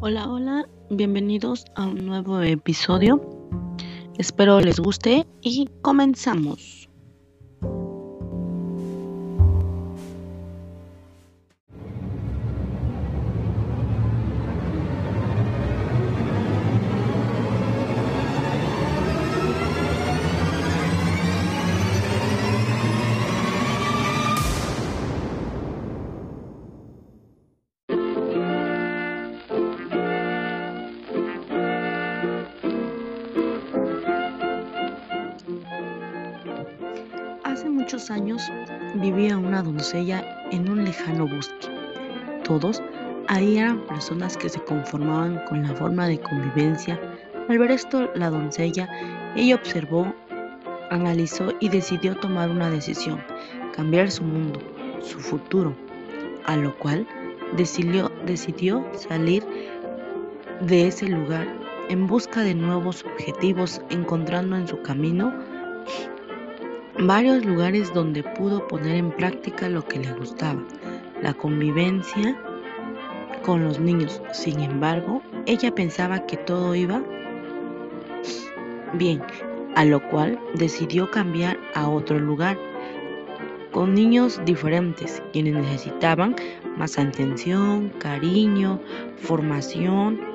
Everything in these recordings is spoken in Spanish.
Hola, hola, bienvenidos a un nuevo episodio. Espero les guste y comenzamos. Muchos años vivía una doncella en un lejano bosque. Todos ahí eran personas que se conformaban con la forma de convivencia. Al ver esto, la doncella, ella observó, analizó y decidió tomar una decisión, cambiar su mundo, su futuro, a lo cual decidió, decidió salir de ese lugar en busca de nuevos objetivos, encontrando en su camino varios lugares donde pudo poner en práctica lo que le gustaba, la convivencia con los niños. Sin embargo, ella pensaba que todo iba bien, a lo cual decidió cambiar a otro lugar con niños diferentes, quienes necesitaban más atención, cariño, formación.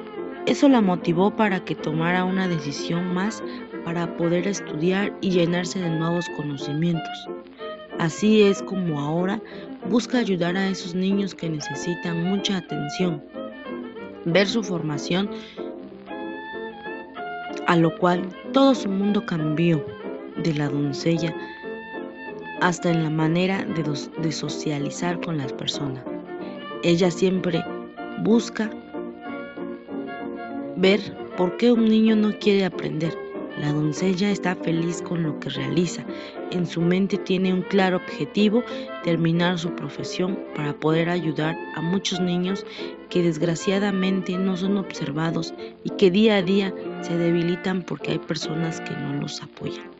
Eso la motivó para que tomara una decisión más para poder estudiar y llenarse de nuevos conocimientos. Así es como ahora busca ayudar a esos niños que necesitan mucha atención, ver su formación, a lo cual todo su mundo cambió de la doncella hasta en la manera de, de socializar con las personas. Ella siempre busca ver por qué un niño no quiere aprender la doncella está feliz con lo que realiza. En su mente tiene un claro objetivo, terminar su profesión para poder ayudar a muchos niños que desgraciadamente no son observados y que día a día se debilitan porque hay personas que no los apoyan.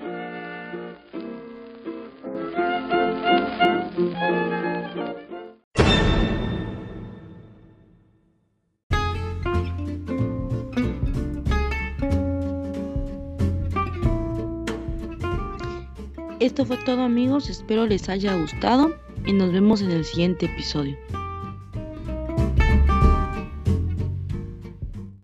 Esto fue todo amigos, espero les haya gustado y nos vemos en el siguiente episodio.